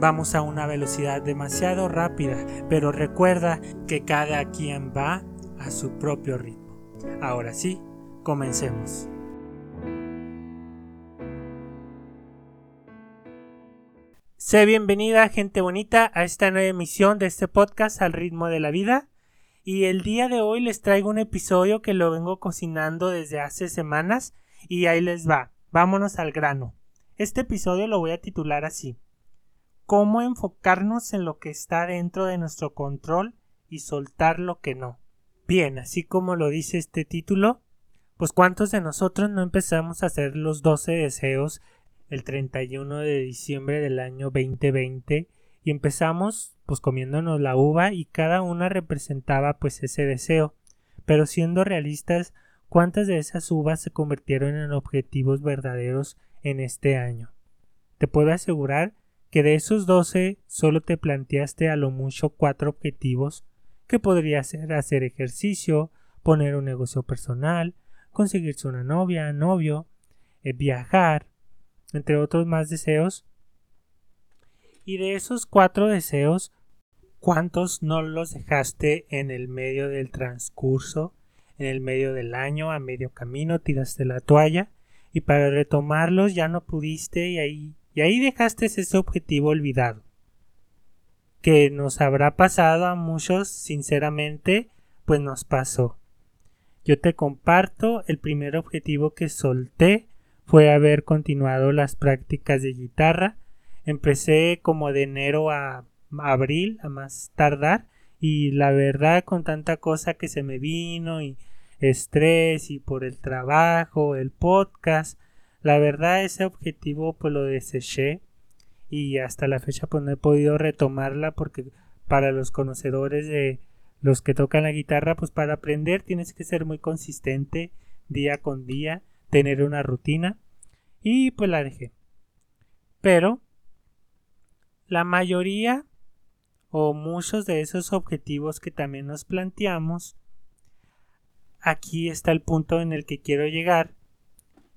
Vamos a una velocidad demasiado rápida, pero recuerda que cada quien va a su propio ritmo. Ahora sí, comencemos. Sé bienvenida, gente bonita, a esta nueva emisión de este podcast al ritmo de la vida. Y el día de hoy les traigo un episodio que lo vengo cocinando desde hace semanas y ahí les va. Vámonos al grano. Este episodio lo voy a titular así. Cómo enfocarnos en lo que está dentro de nuestro control y soltar lo que no. Bien, así como lo dice este título, pues cuántos de nosotros no empezamos a hacer los 12 deseos el 31 de diciembre del año 2020 y empezamos pues comiéndonos la uva y cada una representaba pues ese deseo. Pero siendo realistas, ¿cuántas de esas uvas se convirtieron en objetivos verdaderos en este año? Te puedo asegurar que de esos 12 solo te planteaste a lo mucho cuatro objetivos que podría ser hacer ejercicio, poner un negocio personal, conseguirse una novia, novio, eh, viajar, entre otros más deseos. Y de esos cuatro deseos, ¿cuántos no los dejaste en el medio del transcurso, en el medio del año, a medio camino, tiraste la toalla y para retomarlos ya no pudiste y ahí, y ahí dejaste ese objetivo olvidado? Que nos habrá pasado a muchos, sinceramente, pues nos pasó. Yo te comparto el primer objetivo que solté fue haber continuado las prácticas de guitarra. Empecé como de enero a abril, a más tardar, y la verdad con tanta cosa que se me vino y estrés y por el trabajo, el podcast, la verdad ese objetivo pues lo deseché y hasta la fecha pues no he podido retomarla porque para los conocedores de los que tocan la guitarra pues para aprender tienes que ser muy consistente día con día tener una rutina y pues la dejé. Pero la mayoría o muchos de esos objetivos que también nos planteamos, aquí está el punto en el que quiero llegar,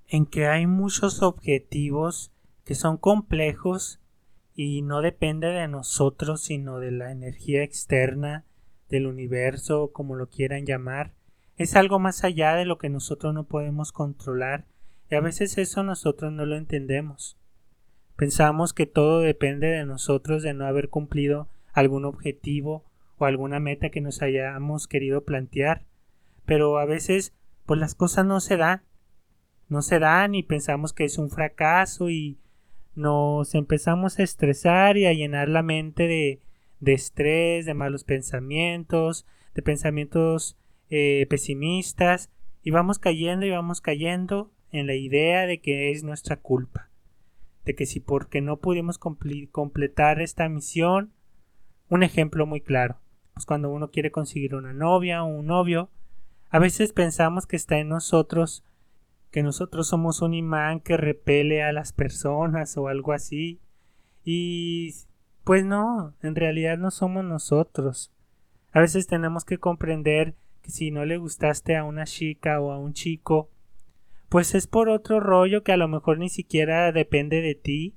en que hay muchos objetivos que son complejos y no depende de nosotros, sino de la energía externa, del universo, como lo quieran llamar, es algo más allá de lo que nosotros no podemos controlar y a veces eso nosotros no lo entendemos. Pensamos que todo depende de nosotros de no haber cumplido algún objetivo o alguna meta que nos hayamos querido plantear, pero a veces pues las cosas no se dan, no se dan y pensamos que es un fracaso y nos empezamos a estresar y a llenar la mente de, de estrés, de malos pensamientos, de pensamientos eh, pesimistas y vamos cayendo y vamos cayendo en la idea de que es nuestra culpa, de que si porque no pudimos completar esta misión, un ejemplo muy claro, pues cuando uno quiere conseguir una novia o un novio, a veces pensamos que está en nosotros, que nosotros somos un imán que repele a las personas o algo así, y pues no, en realidad no somos nosotros. A veces tenemos que comprender si no le gustaste a una chica o a un chico, pues es por otro rollo que a lo mejor ni siquiera depende de ti,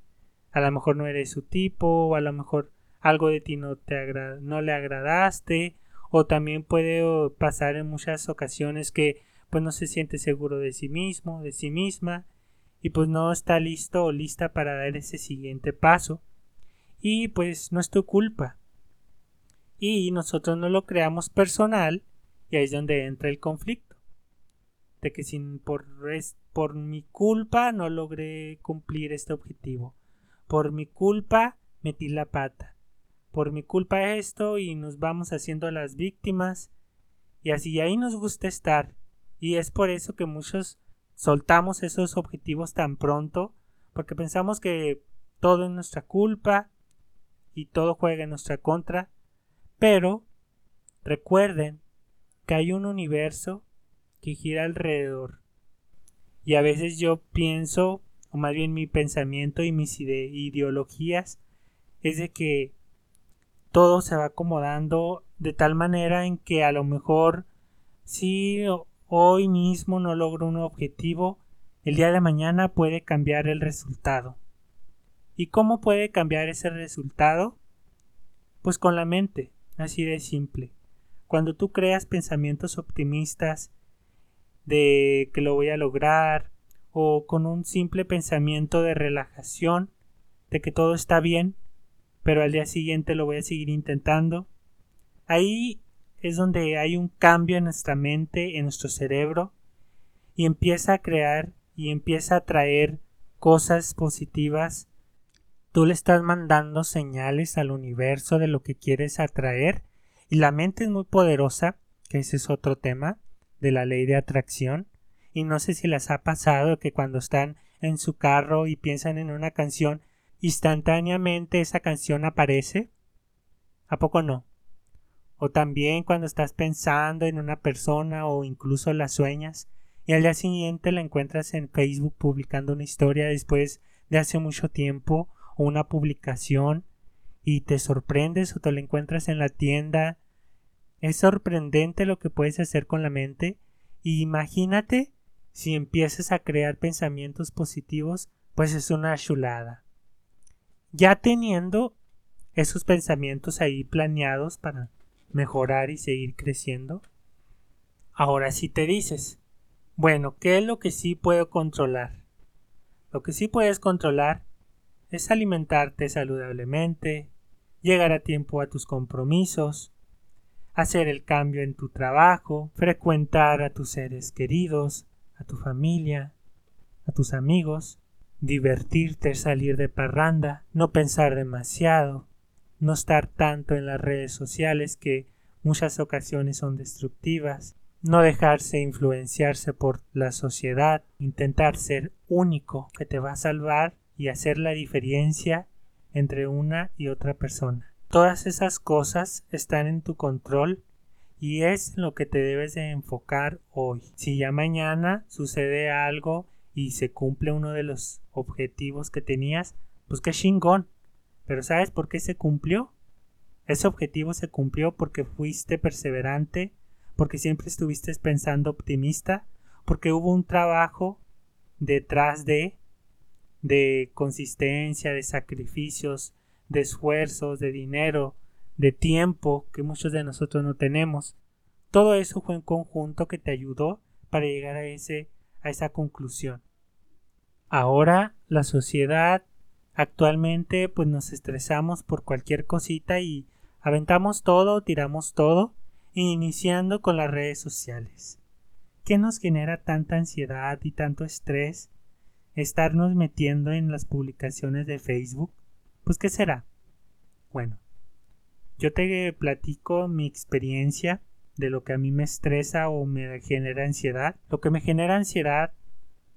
a lo mejor no eres su tipo, o a lo mejor algo de ti no te no le agradaste, o también puede pasar en muchas ocasiones que pues no se siente seguro de sí mismo, de sí misma, y pues no está listo o lista para dar ese siguiente paso. Y pues no es tu culpa. Y nosotros no lo creamos personal, y ahí es donde entra el conflicto. De que sin por, por mi culpa no logré cumplir este objetivo. Por mi culpa metí la pata. Por mi culpa esto y nos vamos haciendo las víctimas. Y así ahí nos gusta estar. Y es por eso que muchos soltamos esos objetivos tan pronto. Porque pensamos que todo es nuestra culpa y todo juega en nuestra contra. Pero recuerden que hay un universo que gira alrededor. Y a veces yo pienso, o más bien mi pensamiento y mis ideologías, es de que todo se va acomodando de tal manera en que a lo mejor si hoy mismo no logro un objetivo, el día de mañana puede cambiar el resultado. ¿Y cómo puede cambiar ese resultado? Pues con la mente, así de simple. Cuando tú creas pensamientos optimistas de que lo voy a lograr, o con un simple pensamiento de relajación, de que todo está bien, pero al día siguiente lo voy a seguir intentando, ahí es donde hay un cambio en nuestra mente, en nuestro cerebro, y empieza a crear y empieza a traer cosas positivas. Tú le estás mandando señales al universo de lo que quieres atraer y la mente es muy poderosa, que ese es otro tema de la ley de atracción. Y no sé si les ha pasado que cuando están en su carro y piensan en una canción, instantáneamente esa canción aparece. ¿A poco no? O también cuando estás pensando en una persona o incluso la sueñas y al día siguiente la encuentras en Facebook publicando una historia después de hace mucho tiempo o una publicación y te sorprendes o te la encuentras en la tienda. Es sorprendente lo que puedes hacer con la mente y imagínate si empiezas a crear pensamientos positivos, pues es una chulada. Ya teniendo esos pensamientos ahí planeados para mejorar y seguir creciendo. Ahora si te dices, bueno, ¿qué es lo que sí puedo controlar? Lo que sí puedes controlar es alimentarte saludablemente, llegar a tiempo a tus compromisos, hacer el cambio en tu trabajo, frecuentar a tus seres queridos, a tu familia, a tus amigos, divertirte, salir de parranda, no pensar demasiado, no estar tanto en las redes sociales que muchas ocasiones son destructivas, no dejarse influenciarse por la sociedad, intentar ser único que te va a salvar y hacer la diferencia entre una y otra persona. Todas esas cosas están en tu control y es lo que te debes de enfocar hoy. Si ya mañana sucede algo y se cumple uno de los objetivos que tenías, pues qué chingón. Pero ¿sabes por qué se cumplió? Ese objetivo se cumplió porque fuiste perseverante, porque siempre estuviste pensando optimista, porque hubo un trabajo detrás de de consistencia, de sacrificios, de esfuerzos, de dinero, de tiempo que muchos de nosotros no tenemos. Todo eso fue un conjunto que te ayudó para llegar a ese a esa conclusión. Ahora la sociedad Actualmente pues nos estresamos por cualquier cosita y aventamos todo, tiramos todo, iniciando con las redes sociales. ¿Qué nos genera tanta ansiedad y tanto estrés estarnos metiendo en las publicaciones de Facebook? Pues ¿qué será? Bueno, yo te platico mi experiencia de lo que a mí me estresa o me genera ansiedad. Lo que me genera ansiedad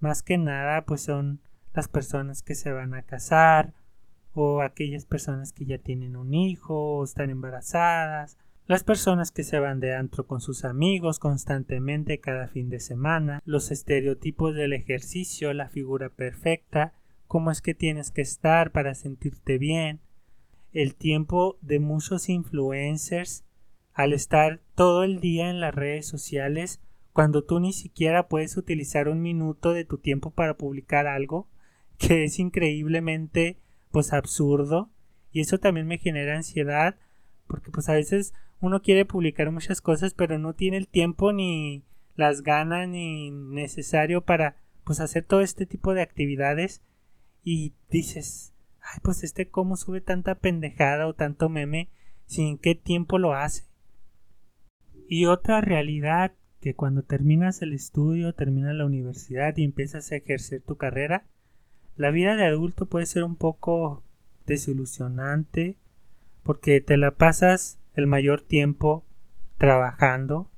más que nada pues son las personas que se van a casar o aquellas personas que ya tienen un hijo o están embarazadas, las personas que se van de antro con sus amigos constantemente cada fin de semana, los estereotipos del ejercicio, la figura perfecta, cómo es que tienes que estar para sentirte bien, el tiempo de muchos influencers al estar todo el día en las redes sociales cuando tú ni siquiera puedes utilizar un minuto de tu tiempo para publicar algo que es increíblemente pues absurdo. Y eso también me genera ansiedad porque pues a veces uno quiere publicar muchas cosas pero no tiene el tiempo ni las ganas ni necesario para pues hacer todo este tipo de actividades. Y dices ay pues este cómo sube tanta pendejada o tanto meme sin qué tiempo lo hace y otra realidad que cuando terminas el estudio terminas la universidad y empiezas a ejercer tu carrera la vida de adulto puede ser un poco desilusionante porque te la pasas el mayor tiempo trabajando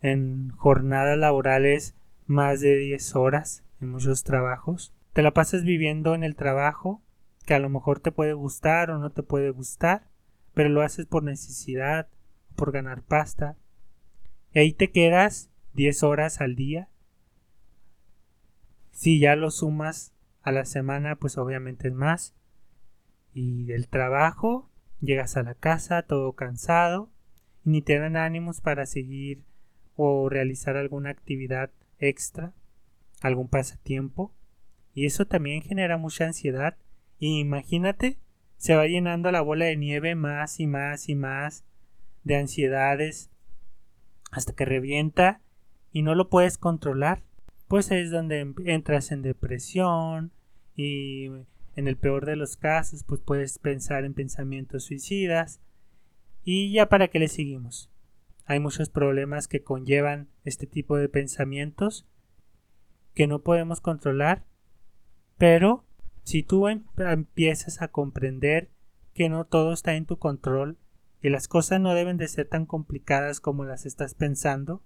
en jornadas laborales más de 10 horas en muchos trabajos. Te la pasas viviendo en el trabajo que a lo mejor te puede gustar o no te puede gustar, pero lo haces por necesidad, por ganar pasta. Y ahí te quedas 10 horas al día. Si ya lo sumas a la semana, pues obviamente es más. Y del trabajo, llegas a la casa todo cansado y ni te dan ánimos para seguir o realizar alguna actividad extra, algún pasatiempo. Y eso también genera mucha ansiedad. Y imagínate, se va llenando la bola de nieve más y más y más de ansiedades hasta que revienta y no lo puedes controlar. Pues es donde entras en depresión y en el peor de los casos pues puedes pensar en pensamientos suicidas. Y ya para qué le seguimos. Hay muchos problemas que conllevan este tipo de pensamientos que no podemos controlar, pero si tú em, empiezas a comprender que no todo está en tu control y las cosas no deben de ser tan complicadas como las estás pensando,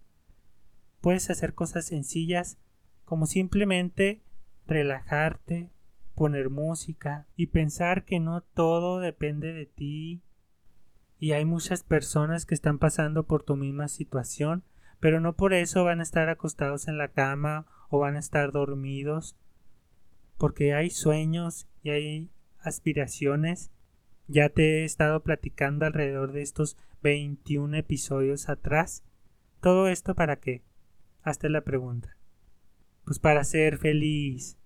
puedes hacer cosas sencillas como simplemente relajarte, poner música y pensar que no todo depende de ti y hay muchas personas que están pasando por tu misma situación, pero no por eso van a estar acostados en la cama o van a estar dormidos, porque hay sueños y hay aspiraciones. Ya te he estado platicando alrededor de estos 21 episodios atrás. ¿Todo esto para qué? Hazte la pregunta. Pues para ser feliz,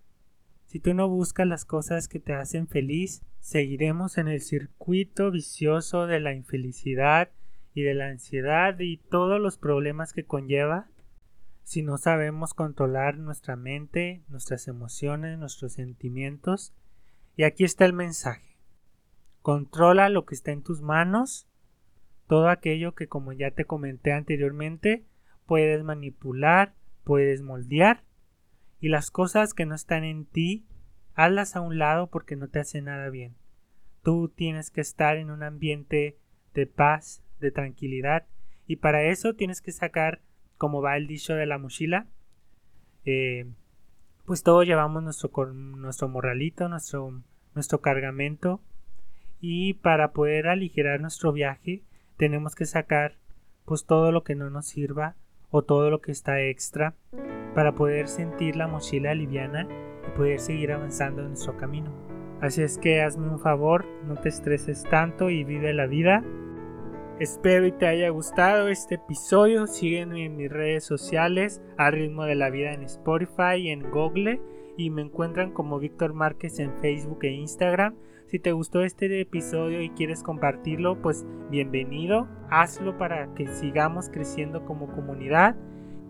si tú no buscas las cosas que te hacen feliz, seguiremos en el circuito vicioso de la infelicidad y de la ansiedad y todos los problemas que conlleva si no sabemos controlar nuestra mente, nuestras emociones, nuestros sentimientos. Y aquí está el mensaje. Controla lo que está en tus manos, todo aquello que como ya te comenté anteriormente, puedes manipular, puedes moldear y las cosas que no están en ti, hazlas a un lado porque no te hace nada bien. Tú tienes que estar en un ambiente de paz, de tranquilidad, y para eso tienes que sacar, como va el dicho de la mochila, eh, pues todos llevamos nuestro, nuestro morralito, nuestro, nuestro cargamento, y para poder aligerar nuestro viaje tenemos que sacar pues todo lo que no nos sirva o todo lo que está extra para poder sentir la mochila liviana y poder seguir avanzando en nuestro camino. Así es que hazme un favor, no te estreses tanto y vive la vida. Espero y te haya gustado este episodio. Sígueme en mis redes sociales, a ritmo de la vida en Spotify y en Google. Y me encuentran como Víctor Márquez en Facebook e Instagram. Si te gustó este episodio y quieres compartirlo, pues bienvenido. Hazlo para que sigamos creciendo como comunidad.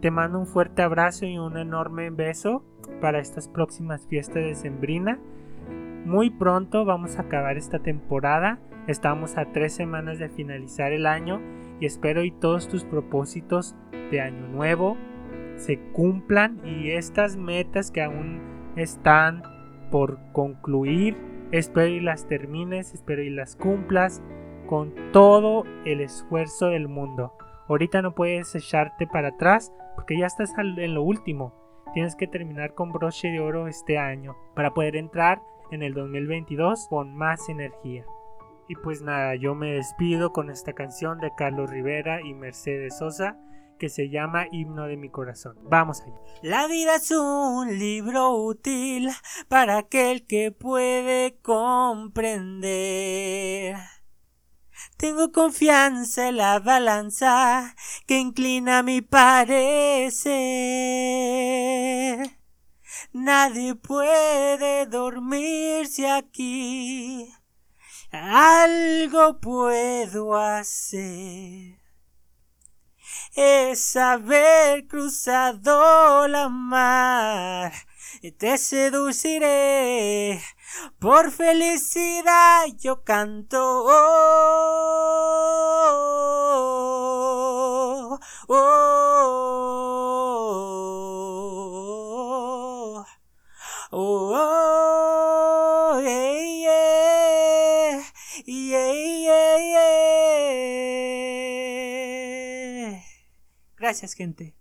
Te mando un fuerte abrazo y un enorme beso para estas próximas fiestas de Sembrina. Muy pronto vamos a acabar esta temporada. Estamos a tres semanas de finalizar el año y espero y todos tus propósitos de año nuevo se cumplan y estas metas que aún están por concluir Espero y las termines, espero y las cumplas con todo el esfuerzo del mundo. Ahorita no puedes echarte para atrás porque ya estás en lo último. Tienes que terminar con broche de oro este año para poder entrar en el 2022 con más energía. Y pues nada, yo me despido con esta canción de Carlos Rivera y Mercedes Sosa que se llama Himno de mi corazón. Vamos allá. La vida es un libro útil para aquel que puede comprender. Tengo confianza en la balanza que inclina mi parecer. Nadie puede dormirse aquí. Algo puedo hacer es haber cruzado la mar. Te seduciré, por felicidad yo canto. Oh, oh, oh, yeah. Gracias, gente.